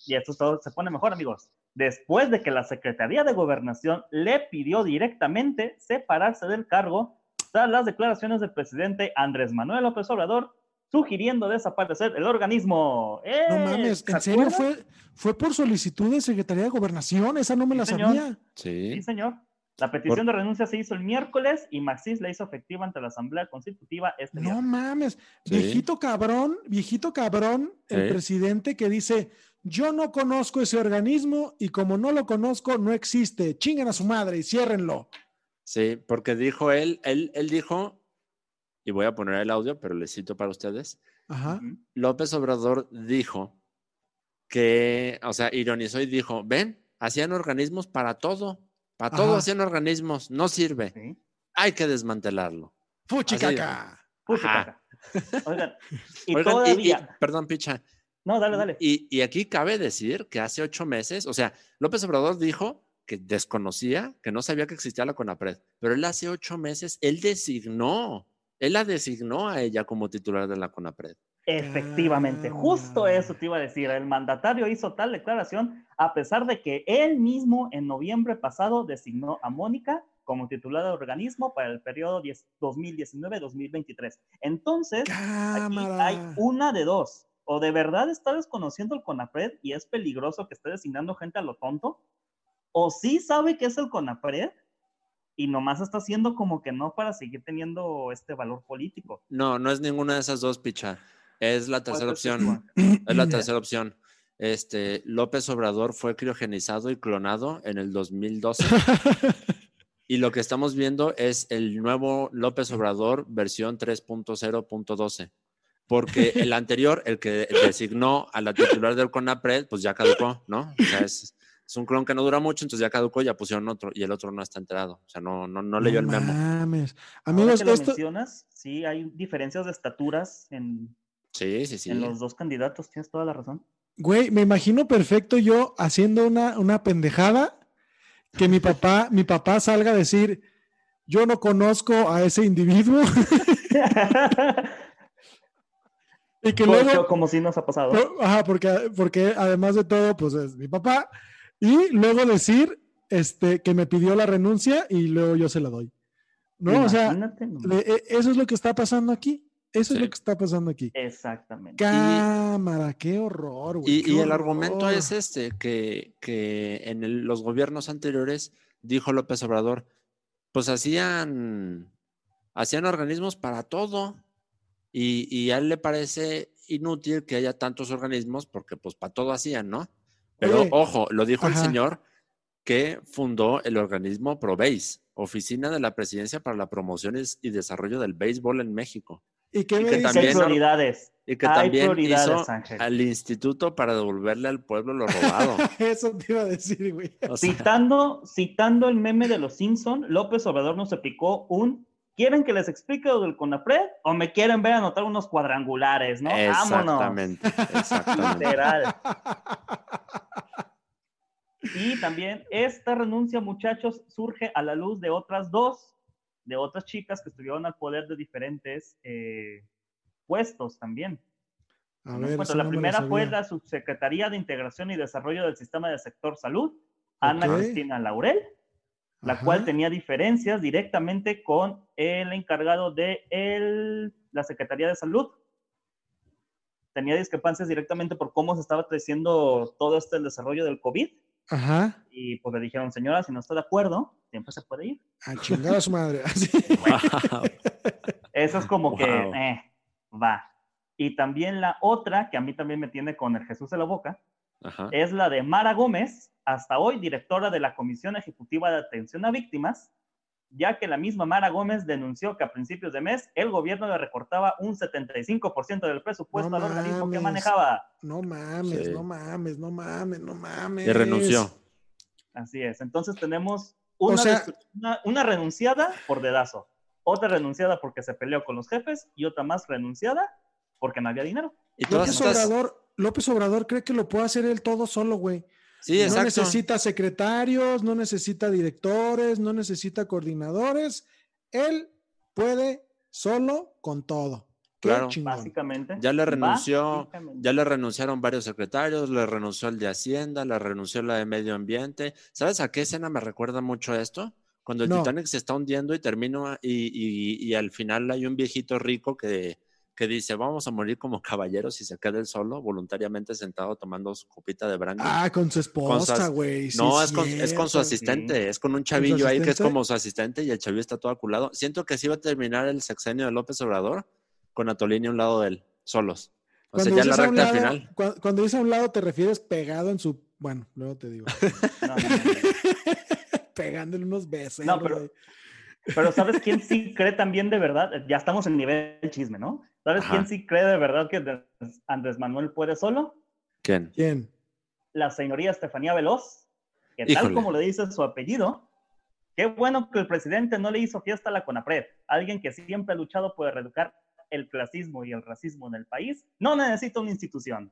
y esto todo se pone mejor, amigos, después de que la Secretaría de Gobernación le pidió directamente separarse del cargo tras las declaraciones del presidente Andrés Manuel López Obrador sugiriendo desaparecer el organismo. ¡Eh! No mames, ¿se ¿en serio fue, fue por solicitud de Secretaría de Gobernación? Esa no me Sí, la señor. sabía. Sí. Sí, señor. La petición de renuncia se hizo el miércoles y Maxis la hizo efectiva ante la Asamblea Constitutiva este No mames, Sí. viejito cabrón, viejito cabrón, el Sí. presidente que dice, yo no conozco ese organismo y como no lo conozco, no existe. Chinguen a su madre y ciérrenlo. Sí, porque dijo él, él, él dijo, y voy a poner el audio, pero le cito para ustedes, Ajá. López Obrador dijo que, o sea, ironizó y dijo, ven, hacían organismos para todo, para todo Ajá. hacían organismos, no sirve, Sí. hay que desmantelarlo. Fuchicaca. Puta Ajá. caca. Oigan, y Oigan, y- y- todavía. perdón, Picha, No, dale, dale. Y, y aquí cabe decir que hace ocho meses, o sea, López Obrador dijo que desconocía, que no sabía que existía la CONAPRED, pero él hace ocho meses, él designó, él la designó a ella como titular de la CONAPRED. Efectivamente, justo Ah. eso te iba a decir. El mandatario hizo tal declaración a pesar de que él mismo en noviembre pasado designó a Mónica como titular del organismo para el periodo 10 2019-2023. Entonces, aquí hay una de dos. O de verdad está desconociendo el CONAPRED y es peligroso que esté designando gente a lo tonto, o sí sabe que es el CONAPRED y nomás está haciendo como que no para seguir teniendo este valor político. No, no es ninguna de esas dos, Picha. Es la tercera opción. Es la tercera opción. Este, López Obrador fue criogenizado y clonado en el 2012. Y lo que estamos viendo es el nuevo López Obrador versión 3.0.12. Porque el anterior, el que designó a la titular del CONAPRED, pues ya caducó, ¿no? O sea, es, es un clon que no dura mucho, entonces ya caducó, ya pusieron otro y el otro no está enterado. O sea, no, no, no leyó el memo. mames. Ahora Amigos, que lo esto, mencionas, sí hay diferencias de estaturas en, Sí, sí, sí. en los dos candidatos, tienes toda la razón. güey, me imagino perfecto yo haciendo una, una pendejada que mi papá, mi papá salga a decir, yo no conozco a ese individuo. y que luego, como si nos ha pasado. ajá, porque, porque además de todo, pues es mi papá. Y luego decir este, que me pidió la renuncia y luego yo se la doy. ¿No? O sea, de- e- eso es lo que está pasando aquí. Eso es lo que está pasando aquí. Exactamente. Cámara, qué horror, güey. Y, qué y el horror. argumento es este, que, que en el- los gobiernos anteriores, dijo López Obrador, pues hacían, hacían organismos para todo. Y, y a él le parece inútil que haya tantos organismos porque pues para todo hacían, ¿no? Pero Oye, ojo, lo dijo el señor que fundó el organismo ProBase, Oficina de la Presidencia para la Promoción y- Desarrollo del Béisbol en México. ¿Y qué y que también- prioridades. Y que Hay también prioridades, hizo Ángel. al instituto para devolverle al pueblo lo robado. Eso te iba a decir, güey. O sea, Citando, citando el meme de los Simpson, López Obrador nos aplicó un ¿Quieren que les explique lo del CONAPRED o me quieren ver anotar unos cuadrangulares, no? Vámonos. exactamente, exactamente. Literal. Y también esta renuncia, muchachos, surge a la luz de otras dos, de otras chicas que estuvieron al poder de diferentes eh, puestos también. A la no primera fue la Subsecretaría de Integración y Desarrollo del Sistema del Sector Salud, Ana. Cristina Laurel, la Ajá. cual tenía diferencias directamente con el encargado de el- la Secretaría de Salud. Tenía discrepancias directamente por cómo se estaba creciendo todo este el desarrollo del COVID. Ajá. Y pues le dijeron, señora, si no está de acuerdo, siempre se puede ir. A chingar a su madre. Wow. Eso es como que, eh, va. Y también la otra, que a mí también me tiene con el Jesús en la boca, Ajá. es la de Mara Gómez, hasta hoy directora de la Comisión Ejecutiva de Atención a Víctimas, ya que la misma Mara Gómez denunció que a principios de mes el gobierno le recortaba un 75% del presupuesto No al organismo que manejaba. No mames, Sí. no mames, no mames, no mames. Y renunció. Así es. Entonces tenemos una, sea- destru- una, una renunciada por dedazo, otra renunciada porque se peleó con los jefes y otra más renunciada porque no había dinero. Y López. Obrador, López Obrador cree que lo puede hacer él todo solo, güey. Sí, no exacto. necesita secretarios, no necesita directores, no necesita coordinadores. Él puede solo con todo. Qué Claro. chingón. Básicamente. Ya le renunció, ya le renunciaron varios secretarios, le renunció el de Hacienda, le renunció la de Medio Ambiente. ¿Sabes a qué escena me recuerda mucho esto? Cuando el No. Titanic se está hundiendo y termina y, y- y al final hay un viejito rico que, que dice, vamos a morir como caballeros y se queda él solo, voluntariamente sentado tomando su copita de brandy. Ah, con su esposa, as- güey. sí, no, es con, es con su asistente, es con un chavillo ahí que es como su asistente y el chavillo está todo aculado. Siento que así va a terminar el sexenio de López Obrador con Atolini a un lado de él, solos. O sea, Cuando ya en la dices a un recta lado- final. cua- Cuando dices a un lado, te refieres pegado en su. Bueno, luego te digo. No, no, no, no. Pegándole unos besos. No, pero- Pero ¿sabes quién sí cree también de verdad? Ya estamos en nivel chisme, ¿no? ¿Sabes Ajá. quién sí cree de verdad que Andrés Manuel puede solo? ¿Quién? ¿Quién? La señoría Estefanía Veloz, que tal como le dice su apellido, qué bueno que el presidente no le hizo fiesta a la CONAPRED, alguien que siempre ha luchado por erradicar el clasismo y el racismo en el país, no necesita una institución.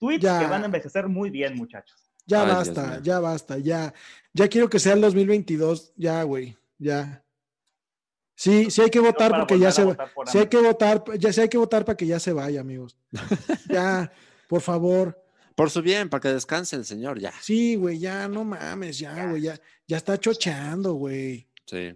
Tweets Ya. que van a envejecer muy bien, muchachos. Ya Ay, basta, ya basta, ya. Ya quiero que sea el 2022. Ya, güey, ya. Sí, sí hay que votar porque ya se va. por Sí hay que votar, ya sí hay que votar para que ya se vaya, amigos. Ya, por favor. Por su bien, para que descanse el señor, ya. Sí, güey, ya, no mames, ya, güey, ya, ya está chocheando, güey. Sí.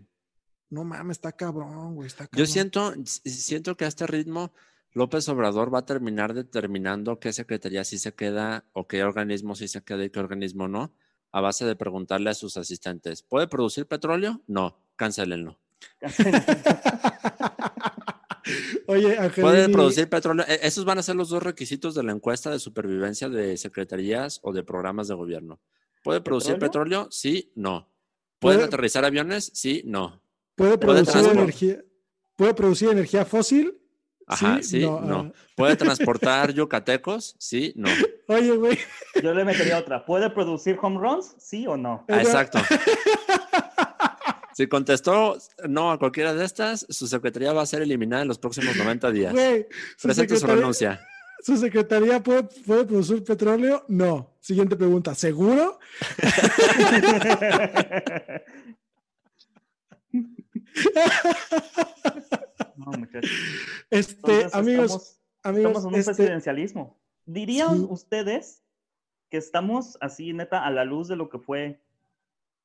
No mames, está cabrón, güey, está Yo cabrón. siento, s- siento que a este ritmo López Obrador va a terminar determinando qué secretaría sí se queda o qué organismo sí se queda y qué organismo no, a base de preguntarle a sus asistentes, ¿puede producir petróleo? No, cancelenlo. Oye, ¿Puede Angelini, producir petróleo? E- Esos van a ser los dos requisitos de la encuesta de supervivencia de secretarías o de programas de gobierno. ¿Puede producir ¿Petróleo? petróleo? Sí, no. ¿Pueden ¿Puede- aterrizar aviones? Sí, no. ¿puede producir energía? ¿Puede producir energía fósil? Ajá, sí, no. ah. ¿Puede transportar yucatecos? Sí, no. Oye, güey, Yo le metería otra. ¿Puede producir home runs? ¿Sí o no? Ah, exacto. Si contestó no a cualquiera de estas, su secretaría va a ser eliminada en los próximos 90 días. güey, Presente su renuncia. ¿Su secretaría puede, puede producir petróleo? No. Siguiente pregunta. ¿Seguro? No, muchachos. Este, Entonces, amigos, estamos, amigos, estamos en un este, presidencialismo. ¿Dirían sí. ustedes que estamos así, neta, a la luz de lo que fue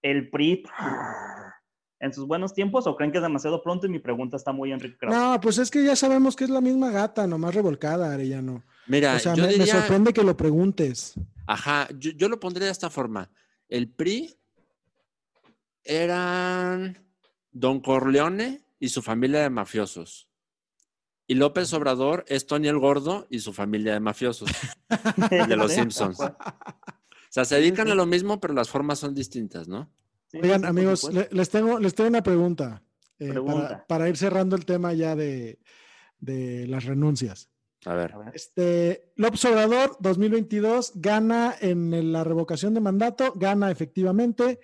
el PRI en sus buenos tiempos o creen que es demasiado pronto? Y mi pregunta está muy Enrique Krause. no, pues es que ya sabemos que es la misma gata, nomás revolcada, Arellano. Mira, O sea, yo me, sorprende que lo preguntes. ajá, yo, yo lo pondría de esta forma. El PRI eran Don Corleone y su familia de mafiosos. Y López Obrador es Tony el Gordo y su familia de mafiosos. de los Simpsons. O sea, se dedican a lo mismo, pero las formas son distintas, ¿no? Sí, Oigan, amigos, les, tengo, les tengo una pregunta, eh, para- Pregunta. Para, ir cerrando el tema ya de, de las renuncias. A ver. A ver. Este, López Obrador 2022 gana en la revocación de mandato, gana efectivamente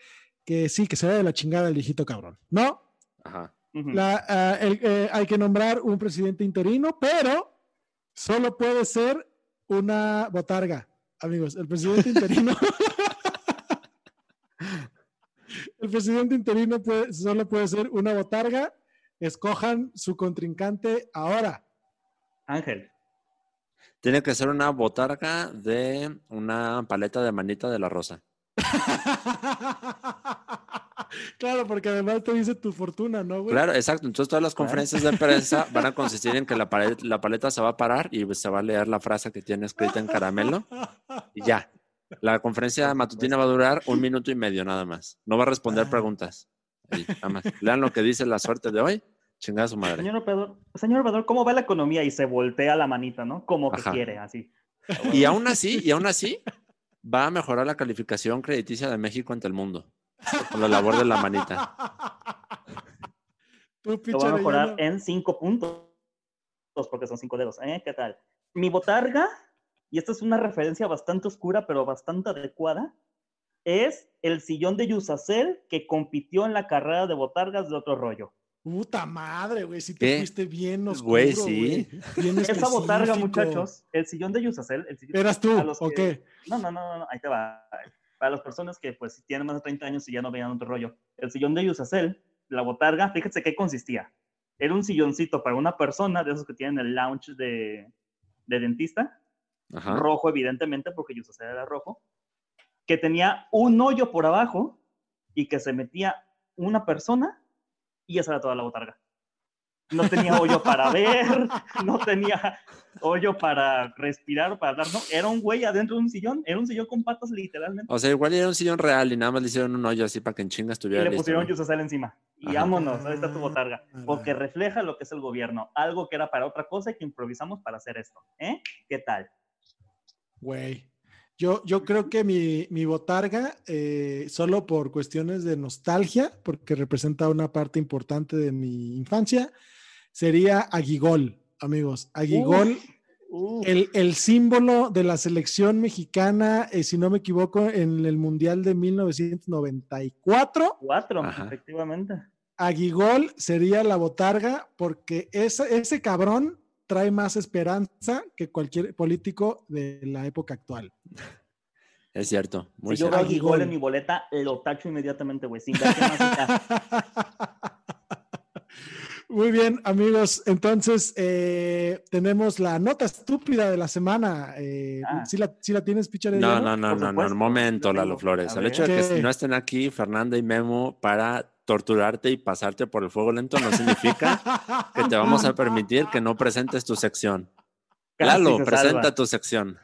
que sí, que se vaya de la chingada el viejito cabrón, ¿no? Ajá. La, ah, el- eh, hay que nombrar un presidente interino, pero solo puede ser una botarga, amigos. El presidente interino. el presidente interino puede- solo puede ser una botarga. Escojan su contrincante ahora. Ángel. Tiene que ser una botarga de una paleta de manita de la rosa. claro, porque además te dice tu fortuna, ¿no, güey? Claro, exacto. Entonces todas las conferencias de prensa van a consistir en que la, pared- la paleta se va a parar y se va a leer la frase que tiene escrita en caramelo y ya. La conferencia matutina va a durar un minuto y medio nada más. No va a responder Ah. preguntas. Ahí, nada más. Lean lo que dice la suerte de hoy. Chingada a su madre. Señor Obrador, señor Obrador, ¿cómo va la economía? Y se voltea la manita, ¿no? Como que Ajá. quiere, así. Y aún así, y aún así, va a mejorar la calificación crediticia de México ante el mundo. Con la labor de la manita. Tú, Lo va a mejorar en cinco puntos, porque son cinco dedos. ¿eh? ¿Qué tal? Mi botarga, y esta es una referencia bastante oscura, pero bastante adecuada, es el sillón de Yusacel que compitió en la carrera de botargas de otro rollo. Puta madre, güey, si te ¿Qué? fuiste bien oscuro, Güey, güey. sí. Bien Esa botarga, muchachos, el sillón de Yusacel, el sillón- ¿Eras tú a los o que- qué? No, no, no, no, no, ahí te va. Para las personas que pues tienen más de 30 años y ya no veían otro rollo. El sillón de Yusacel, la botarga, fíjense qué consistía. Era un silloncito para una persona, de esos que tienen el lounge de, de dentista, Ajá. rojo evidentemente, porque Yusacel era rojo, que tenía un hoyo por abajo y que se metía una persona y esa era toda la botarga. No tenía hoyo para ver, no tenía hoyo para respirar, para dar, no, era un güey adentro de un sillón, era un sillón con patas literalmente. O sea, igual era un sillón real y nada más le hicieron un hoyo así para que en chinga Y estuviera le listo, pusieron ¿no? Yusacel encima. Y Ajá. vámonos, ahí está tu botarga. Ah, Porque refleja lo que es el gobierno. Algo que era para otra cosa y que improvisamos para hacer esto. ¿Eh? ¿Qué tal? Güey. Yo, yo creo que mi, mi botarga, eh, solo por cuestiones de nostalgia, porque representa una parte importante de mi infancia, sería Aguigol, amigos. Aguigol, el, el símbolo de la selección mexicana, eh, si no me equivoco, en el Mundial de 1994. cuatro, Ajá. efectivamente. Aguigol sería la botarga porque ese, ese cabrón trae más esperanza que cualquier político de la época actual. Es cierto, muy si yo cierto. veo Aguigol Aguigol. en mi boleta, lo tacho inmediatamente, güey. Sin. Muy bien, amigos. Entonces, eh, tenemos la nota estúpida de la semana. Eh, Ah. ¿sí, la, sí la tienes, Pichar? No, no, no, no, no, un momento, lo Lalo. Flores. El hecho de que no estén aquí Fernanda y Memo para torturarte y pasarte por el fuego lento no significa que te vamos a permitir que no presentes tu sección. Lalo, se presenta salva. tu sección.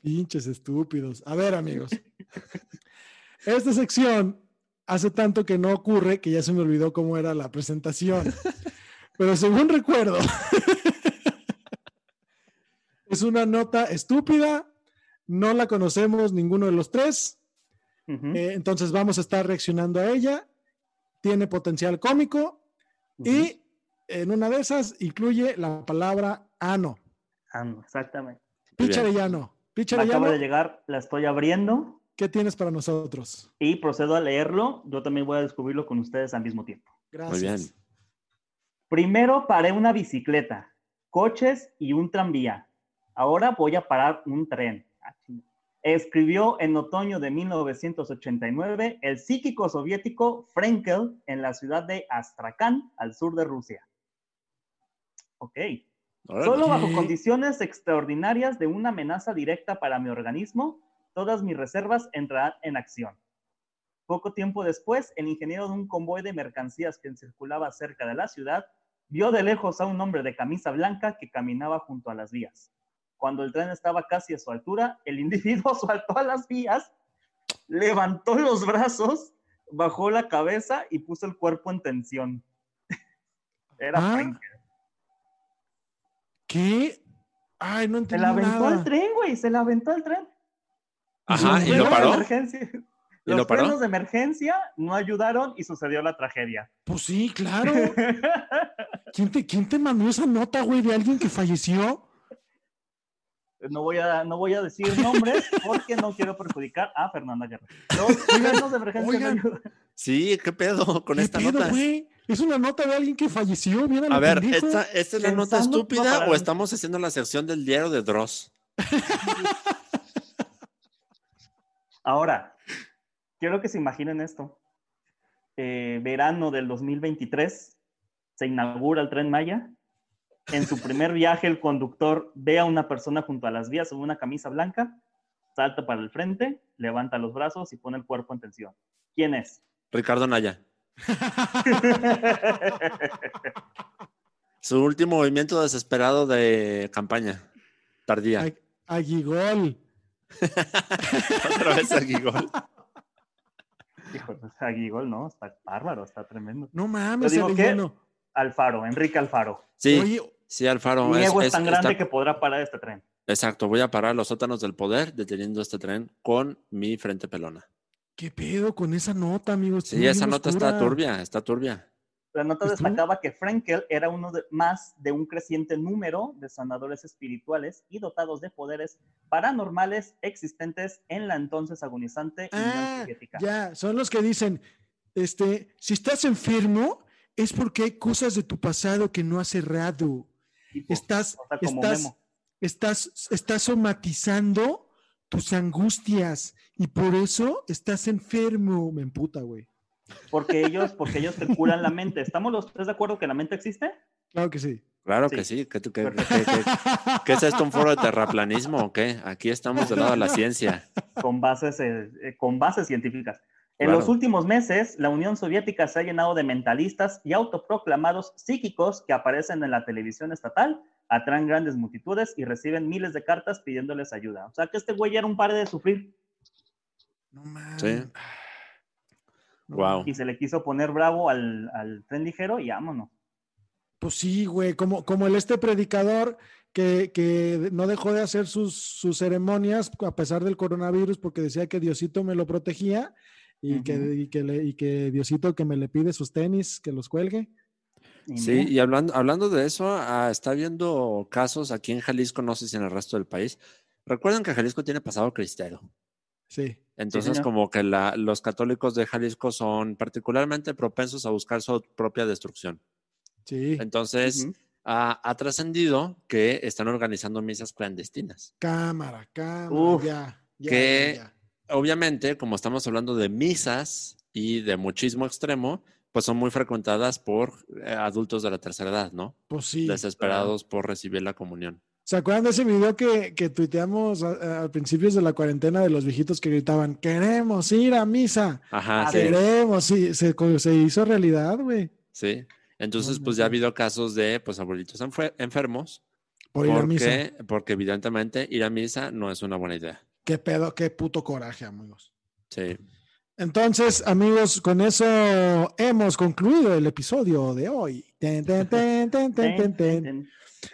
Pinches estúpidos. A ver, amigos. Esta sección hace tanto que no ocurre que ya se me olvidó cómo era la presentación. Pero según recuerdo, es una nota estúpida, no la conocemos ninguno de los tres, eh, entonces vamos a estar reaccionando a ella, tiene potencial cómico y en una de esas incluye la palabra ano. Ah, no, exactamente. Picharellano. Me acaba Picharellano, de llegar, la estoy abriendo ¿qué tienes para nosotros? y procedo a leerlo. Yo también voy a descubrirlo con ustedes al mismo tiempo. Gracias. Muy bien. Primero paré una bicicleta, coches y un tranvía. Ahora voy a parar un tren. Ah. Escribió en otoño de 1989 el psíquico soviético Frenkel en la ciudad de Astrakhan, al sur de Rusia. Ok. Solo bajo condiciones extraordinarias de una amenaza directa para mi organismo, todas mis reservas entrarán en acción. Poco tiempo después, el ingeniero de un convoy de mercancías que circulaba cerca de la ciudad vio de lejos a un hombre de camisa blanca que caminaba junto a las vías. Cuando el tren estaba casi a su altura, el individuo saltó a las vías, levantó los brazos, bajó la cabeza y puso el cuerpo en tensión. Era Ah, Frank. ¿Qué? Ay, no Se entendí la aventó nada. el tren, güey, se la aventó el tren. Ajá, ¿y lo de paró? emergencia- ¿Y Los lo frenos de emergencia no ayudaron y sucedió la tragedia. Pues sí, claro. ¿Quién te, quién te mandó esa nota, güey, de alguien que falleció? No voy, a, no voy a decir nombres porque no quiero perjudicar a Fernanda Guerrero. Los de emergencia no. Sí, ¿qué pedo con ¿Qué esta pedo, nota? Es una nota de alguien que falleció. Mira A ver. ¿esta, esta es la nota Pensando, estúpida o estamos haciendo la sección del diario de Dross? Ahora, quiero que se imaginen esto. Eh, verano del 2023, se inaugura el tren Maya. En su primer viaje, el conductor ve a una persona junto a las vías con una camisa blanca, salta para el frente, levanta los brazos y pone el cuerpo en tensión. ¿Quién es? Ricardo Naya. Su último movimiento desesperado de campaña. Tardía. Ag- Aguigol. Otra vez Aguigol. Hijo, Aguigol, no, está bárbaro, está tremendo. No mames, Yo digo Arellano. Alfaro, Enrique Alfaro. Sí, Oye, sí, Alfaro. Mi es- ego es, es- tan grande está- que podrá parar este tren. Exacto, voy a parar los sótanos del poder deteniendo este tren con mi frente pelona. ¿qué pedo con esa nota, amigos? Sí, esa nota está turbia, está turbia. La nota destacaba que Frankel era uno de, más de un creciente número de sanadores espirituales y dotados de poderes paranormales existentes en la entonces agonizante Unión Ah, Soviética. ya, son los que dicen, este, si estás enfermo, es porque hay cosas de tu pasado que no has cerrado. Tipo, Estás, o sea, como estás, Memo. estás, estás somatizando tus angustias y por eso estás enfermo. Me emputa, güey. Porque ellos, porque ellos te curan la mente. ¿Estamos los tres de acuerdo que la mente existe? Claro que sí. Claro Sí. que sí. ¿Qué, tú- qué- Perfecto. qué- qué- qué es esto, un foro de terraplanismo o qué? Aquí estamos del lado de la ciencia. Con bases, eh, eh, con bases científicas. En Claro. los últimos meses, la Unión Soviética se ha llenado de mentalistas y autoproclamados psíquicos que aparecen en la televisión estatal, atraen grandes multitudes y reciben miles de cartas pidiéndoles ayuda. O sea que este güey era un par de sufrir No mames. Sí. Mames. y se le quiso poner bravo al, al tren ligero y vámonos. Pues sí, güey, como, como el este predicador que, que no dejó de hacer sus, sus ceremonias a pesar del coronavirus porque decía que Diosito me lo protegía y, que, y, que le- y que Diosito que me le pide sus tenis, que los cuelgue. Sí, y hablando, hablando de eso, ah, está habiendo casos aquí en Jalisco, no sé si en el resto del país. Recuerden que Jalisco tiene pasado cristero. Sí. Entonces, como que la- los católicos de Jalisco son particularmente propensos a buscar su propia destrucción. Sí. Entonces, ha, ha trascendido que están organizando misas clandestinas. Cámara, cámara, Uf. ya. ya, Que- ya, ya. Obviamente, como estamos hablando de misas y de muchismo extremo, pues son muy frecuentadas por eh, adultos de la tercera edad, ¿no? Pues sí. Desesperados por recibir la comunión. ¿Se acuerdan de ese video que, que tuiteamos a, a principios de la cuarentena de los viejitos que gritaban, queremos ir a misa? Ajá, Ah, sí. Queremos, sí, se, se hizo realidad, güey. Sí. Entonces, No, pues no, ya ha habido casos de pues abuelitos enfer- enfermos Por ir a misa. porque, porque evidentemente ir a misa no es una buena idea. Qué pedo, qué puto coraje, amigos. Sí. Entonces, amigos, con eso hemos concluido el episodio de hoy. Ten, ten, ten, ten, ten, ten, ten.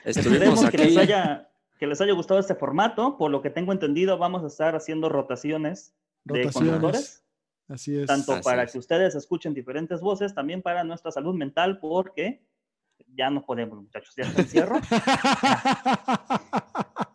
Estuvimos Esperemos que les, haya, que les haya gustado este formato. Por lo que tengo entendido, vamos a estar haciendo rotaciones, de conductores, Así es. tanto Así para es. que ustedes escuchen diferentes voces, también para nuestra salud mental, porque ya no podemos, muchachos, ya está encierro.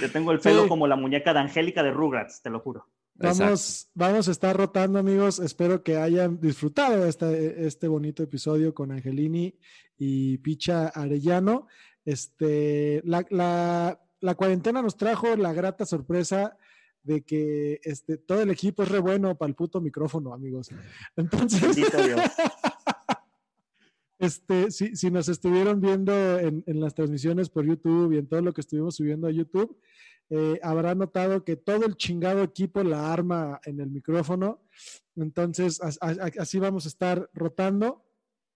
Yo tengo el pelo Sí. como la muñeca de Angélica de Rugrats, te lo juro. Vamos, vamos a estar rotando, amigos. Espero que hayan disfrutado este, este bonito episodio con Angelini y Picha Arellano. Este, la, la- la cuarentena nos trajo la grata sorpresa de que este, todo el equipo es re bueno para el puto micrófono, amigos. Entonces, este, si, si, nos estuvieron viendo en, en, las transmisiones por YouTube y en todo lo que estuvimos subiendo a YouTube, eh, habrá notado que todo el chingado equipo la arma en el micrófono. Entonces, así vamos a estar rotando.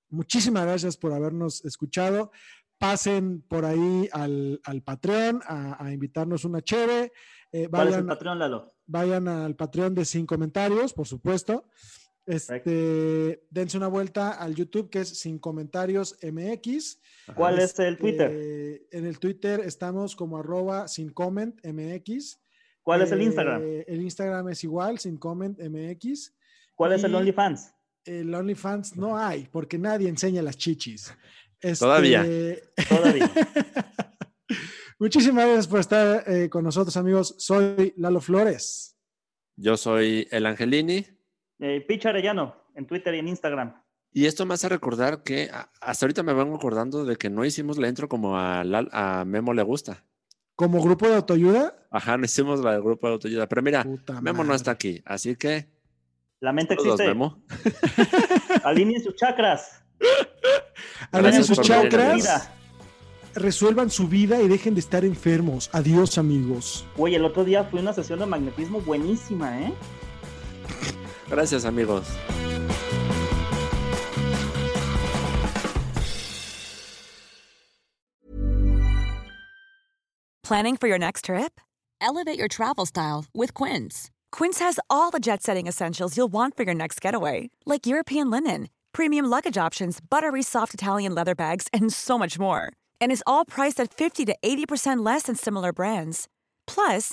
Muchísimas gracias por habernos escuchado. Pasen por ahí al, al Patreon a, invitarnos una chévere. Eh, vayan, es el Patreon, Lalo? Vayan al Patreon de Sin Comentarios, por supuesto. Este, dense una vuelta al YouTube que es Sin Comentarios MX. ¿Cuál es el Twitter? Este, en el Twitter estamos como arroba sin comment MX. ¿Cuál es el Instagram? Eh, el Instagram es igual, sin comment MX. ¿Cuál es el OnlyFans? El OnlyFans no hay, porque nadie enseña las chichis. Este, Todavía. Todavía. Muchísimas gracias por estar eh, con nosotros, amigos. Soy Lalo Flores. Yo soy el Angelini. Eh, Picha Arellano, en Twitter y en Instagram. Y esto me hace recordar que hasta ahorita me vengo acordando de que no hicimos la intro como a, a Memo le gusta. ¿Como grupo de autoayuda? Ajá, no hicimos la del grupo de autoayuda. Pero mira, Memo no está aquí, así que. La mente existe. Memo. Alineen sus chakras. Alineen sus chakras. Resuelvan su vida y dejen de estar enfermos. Adiós, amigos. Oye, el otro día fue una sesión de magnetismo buenísima, ¿eh? Gracias, amigos. Planning for your next trip? Elevate your travel style with Quince. Quince has all the jet setting essentials you'll want for your next getaway, like European linen, premium luggage options, buttery soft Italian leather bags, and so much more. And is all priced at 50 to 80% less than similar brands. Plus,